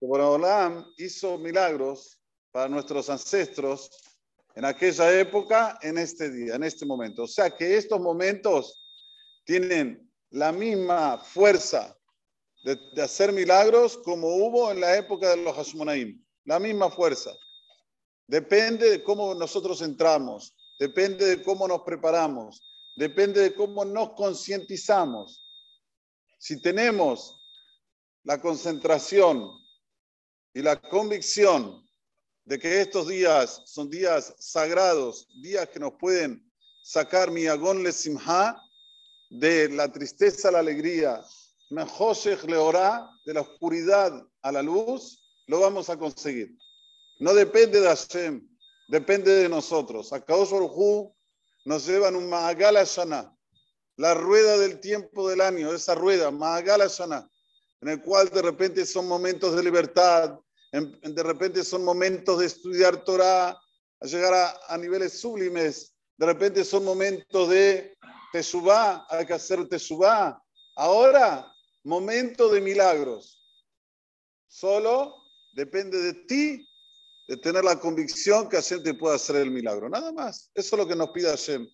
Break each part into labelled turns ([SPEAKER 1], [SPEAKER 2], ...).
[SPEAKER 1] Olam hizo milagros para nuestros ancestros en aquella época, en este día, en este momento. O sea que estos momentos tienen la misma fuerza de, hacer milagros como hubo en la época de los Hashmonaim. La misma fuerza. Depende de cómo nosotros entramos, depende de cómo nos preparamos, depende de cómo nos concientizamos. Si tenemos la concentración y la convicción de que estos días son días sagrados, días que nos pueden sacar mi agón le simha, de la tristeza a la alegría, mejoshech leorá, de la oscuridad a la luz, lo vamos a conseguir. No depende de Hashem, depende de nosotros. A Baruj nos llevan un Mahagal Shana, la rueda del tiempo del año, esa rueda, Mahagal Shana, en el cual de repente son momentos de libertad, de repente son momentos de estudiar Torah, a llegar a, niveles sublimes, de repente son momentos de Teshuvah, hay que hacer Teshuvah. Ahora, momento de milagros. Solo depende de ti de tener la convicción que Hashem te puede hacer el milagro. Nada más. Eso es lo que nos pide Hashem.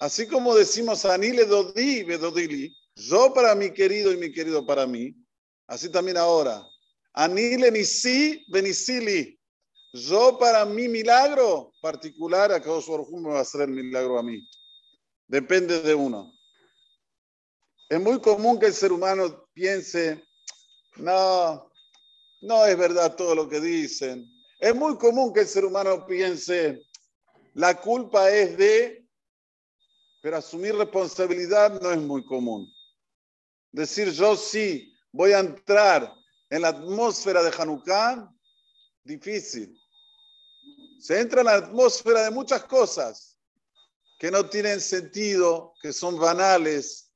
[SPEAKER 1] Así como decimos Anile Dodi Bedodili, yo para mi querido y mi querido para mí, así también ahora. Anile Nisi Benisili, yo para mi milagro particular, a cada me va a hacer el milagro a mí. Depende de uno. Es muy común que el ser humano piense, no, no es verdad todo lo que dicen. Es muy común que el ser humano piense, la culpa es de, pero asumir responsabilidad no es muy común. Decir yo sí voy a entrar en la atmósfera de Hanukkah, difícil. Se entra en la atmósfera de muchas cosas que no tienen sentido, que son banales,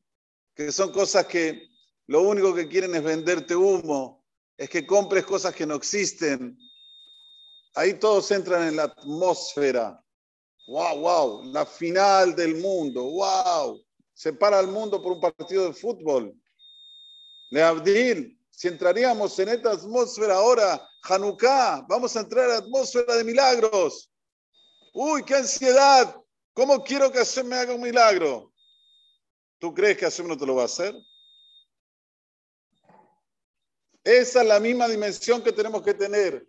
[SPEAKER 1] que son cosas que lo único que quieren es venderte humo, es que compres cosas que no existen. Ahí todos entran en la atmósfera. ¡Wow, wow! La final del mundo. ¡Wow! Se para el mundo por un partido de fútbol. Le Abdil, si entraríamos en esta atmósfera ahora, Hanukkah, vamos a entrar en la atmósfera de milagros. ¡Uy, qué ansiedad! ¿Cómo quiero que Hashem me haga un milagro? ¿Tú crees que Hashem no te lo va a hacer? Esa es la misma dimensión que tenemos que tener.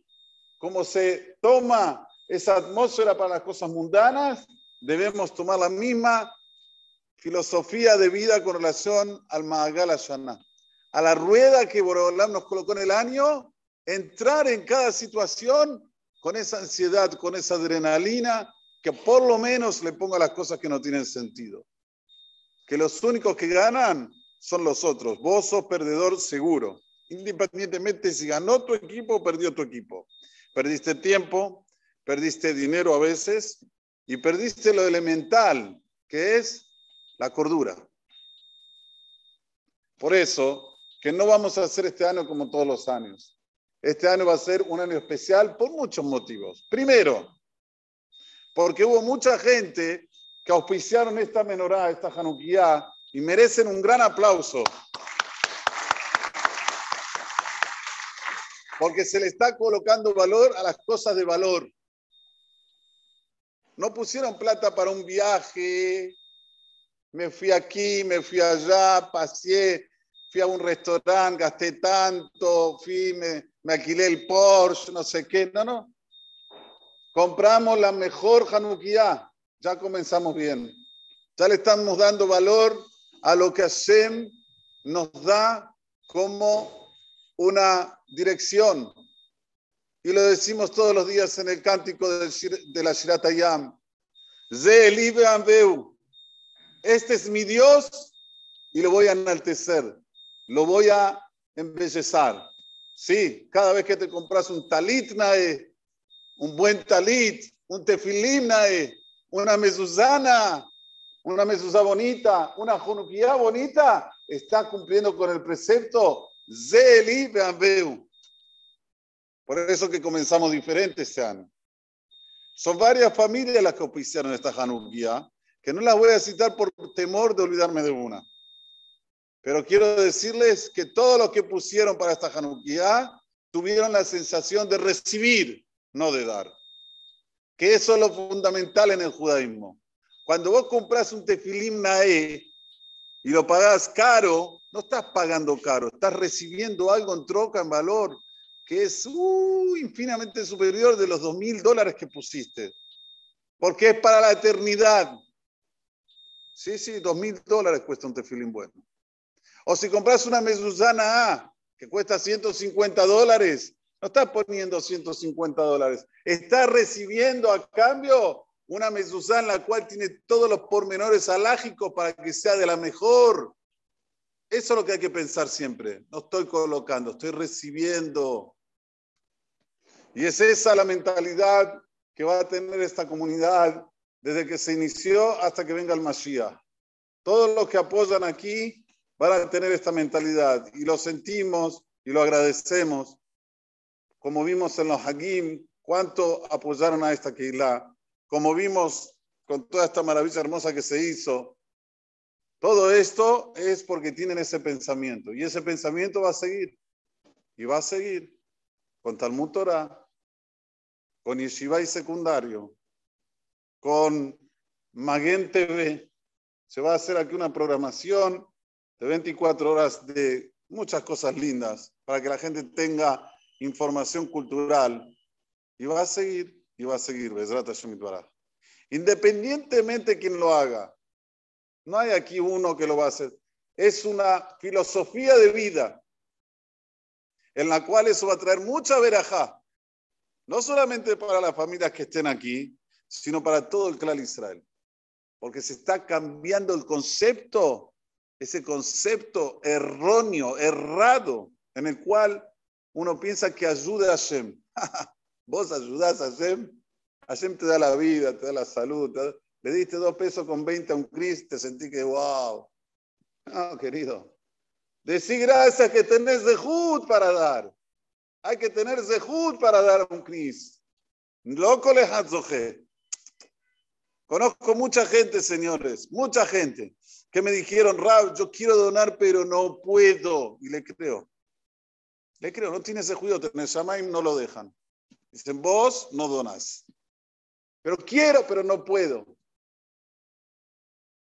[SPEAKER 1] Como se toma esa atmósfera para las cosas mundanas, debemos tomar la misma filosofía de vida con relación al Mahagal Ashana. A la rueda que Borolam nos colocó en el año, entrar en cada situación con esa ansiedad, con esa adrenalina, que por lo menos le ponga las cosas que no tienen sentido. Que los únicos que ganan son los otros. Vos sos perdedor seguro independientemente si ganó tu equipo o perdió tu equipo. Perdiste tiempo, perdiste dinero a veces y perdiste lo elemental, que es la cordura. Por eso, que no vamos a hacer este año como todos los años. Este año va a ser un año especial por muchos motivos. Primero, porque hubo mucha gente que auspiciaron esta menorá, esta Hanukkah, y merecen un gran aplauso. porque se le está colocando valor a las cosas de valor. No pusieron plata para un viaje, me fui aquí, me fui allá, pasé, fui a un restaurante, gasté tanto, fui, me, me alquilé el Porsche, no sé qué, no, no. Compramos la mejor Hanukkah, ya comenzamos bien. Ya le estamos dando valor a lo que Hashem nos da como una dirección. Y lo decimos todos los días en el cántico de la Shirat Ayam. Este es mi Dios y lo voy a enaltecer, lo voy a embellecer. Sí, cada vez que te compras un talit nae, un buen talit, un tefilim nae, una mezuzana, una mezuzá bonita, una jonuquía bonita, está cumpliendo con el precepto Zeli Beambeu. Por eso que comenzamos diferente este año. Son varias familias las que oficiaron esta Hanukkah, que no las voy a citar por temor de olvidarme de una. Pero quiero decirles que todos los que pusieron para esta Hanukkah tuvieron la sensación de recibir, no de dar. Que eso es lo fundamental en el judaísmo. Cuando vos compras un tefilim nae y lo pagás caro, no estás pagando caro, estás recibiendo algo en troca, en valor, que es uh, infinitamente superior de los dos mil dólares que pusiste. Porque es para la eternidad. Sí, sí, dos mil dólares cuesta un tefilim bueno. O si compras una mezuzana A que cuesta 150 dólares, no estás poniendo 150 dólares, estás recibiendo a cambio una mezuzá en la cual tiene todos los pormenores alágicos para que sea de la mejor. Eso es lo que hay que pensar siempre. No estoy colocando, estoy recibiendo. Y es esa la mentalidad que va a tener esta comunidad desde que se inició hasta que venga el Mashiach. Todos los que apoyan aquí van a tener esta mentalidad y lo sentimos y lo agradecemos. Como vimos en los Hagim, cuánto apoyaron a esta Keilah, como vimos con toda esta maravilla hermosa que se hizo. Todo esto es porque tienen ese pensamiento y ese pensamiento va a seguir y va a seguir con Talmud Torah, con Yeshiva secundario, con Magen TV. Se va a hacer aquí una programación de 24 horas de muchas cosas lindas para que la gente tenga información cultural y va a seguir, y va a seguir, Independientemente de quien lo haga, no hay aquí uno que lo va a hacer. Es una filosofía de vida en la cual eso va a traer mucha verajá, no solamente para las familias que estén aquí, sino para todo el clan Israel. Porque se está cambiando el concepto ese concepto erróneo, errado, en el cual uno piensa que ayuda a Hashem. Vos ayudás a Hashem, Hashem te da la vida, te da la salud, le diste dos pesos con 20 a un Cris, te sentí que wow. No, querido. Decí gracias que tenés Zehut para dar. Hay que tener Zehut para dar un Cris. Loco le Conozco mucha gente, señores, mucha gente que me dijeron, Rab, yo quiero donar, pero no puedo. Y le creo. Le creo, no tiene ese juicio, tener Shamaim no lo dejan. Dicen, vos no donás. Pero quiero, pero no puedo.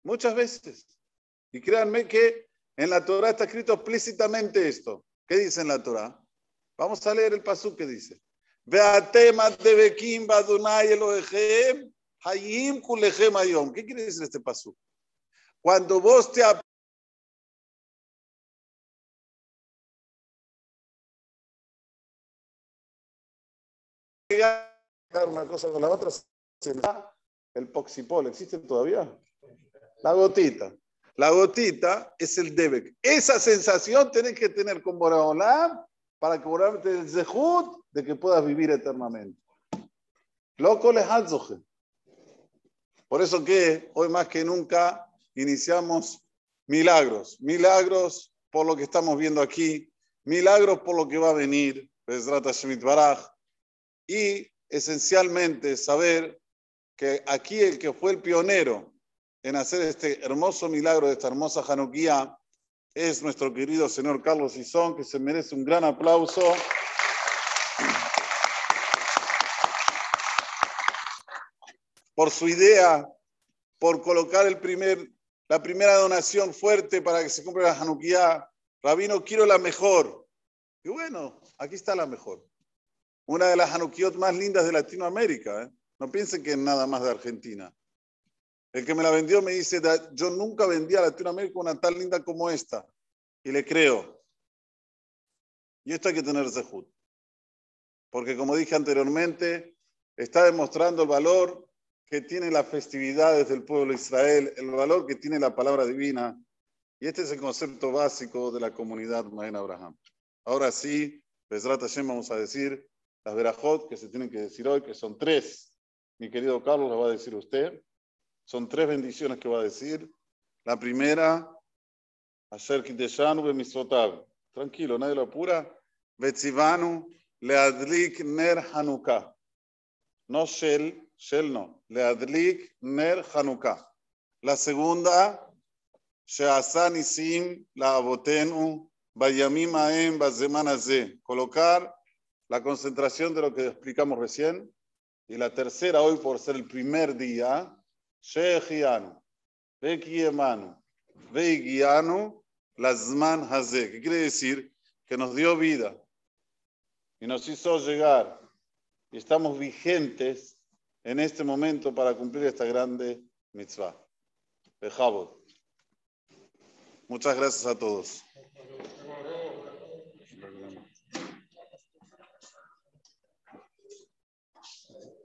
[SPEAKER 1] Muchas veces. Y créanme que en la Torah está escrito explícitamente esto. ¿Qué dice en la Torah? Vamos a leer el pasú que dice. ¿Qué quiere decir este pasú? Cuando vos te una cosa con la otra, el poxipol, ¿existe todavía? La gotita. La gotita es el debek. Esa sensación tenés que tener con Boraholam para que Boraholam te el zehut de que puedas vivir eternamente. Loco les Por eso que hoy más que nunca iniciamos milagros, milagros por lo que estamos viendo aquí, milagros por lo que va a venir, y esencialmente saber que aquí el que fue el pionero en hacer este hermoso milagro de esta hermosa Hanukkah es nuestro querido señor Carlos Isón, que se merece un gran aplauso. Por su idea, por colocar el primer la primera donación fuerte para que se compre la Hanukkah. Rabino, quiero la mejor. Y bueno, aquí está la mejor. Una de las Hanukkiot más lindas de Latinoamérica. ¿eh? No piensen que es nada más de Argentina. El que me la vendió me dice, yo nunca vendí a Latinoamérica una tan linda como esta. Y le creo. Y esto hay que tener Zehut. Porque como dije anteriormente, está demostrando el valor que tiene las festividades del pueblo de Israel, el valor que tiene la palabra divina. Y este es el concepto básico de la comunidad Magen Abraham. Ahora sí, Besrat Hashem vamos a decir las verajot que se tienen que decir hoy, que son tres. Mi querido Carlos lo va a decir usted. Son tres bendiciones que va a decir. La primera, hacer Kiteshanu Bemisotav. Tranquilo, nadie lo apura. Betzivanu Leadlik Ner Hanukkah. No Shel, Shel no. Leadlik Ner Hanukkah. La segunda, Sheasa Nisim La Abotenu Bayamim Aem Bazeman Colocar la concentración de lo que explicamos recién. Y la tercera, hoy por ser el primer día, Shechianu, Vekiemanu, Veigianu, Lazman Haze, que quiere decir que nos dio vida y nos hizo llegar y estamos vigentes en este momento para cumplir esta grande mitzvah. Muchas gracias a todos.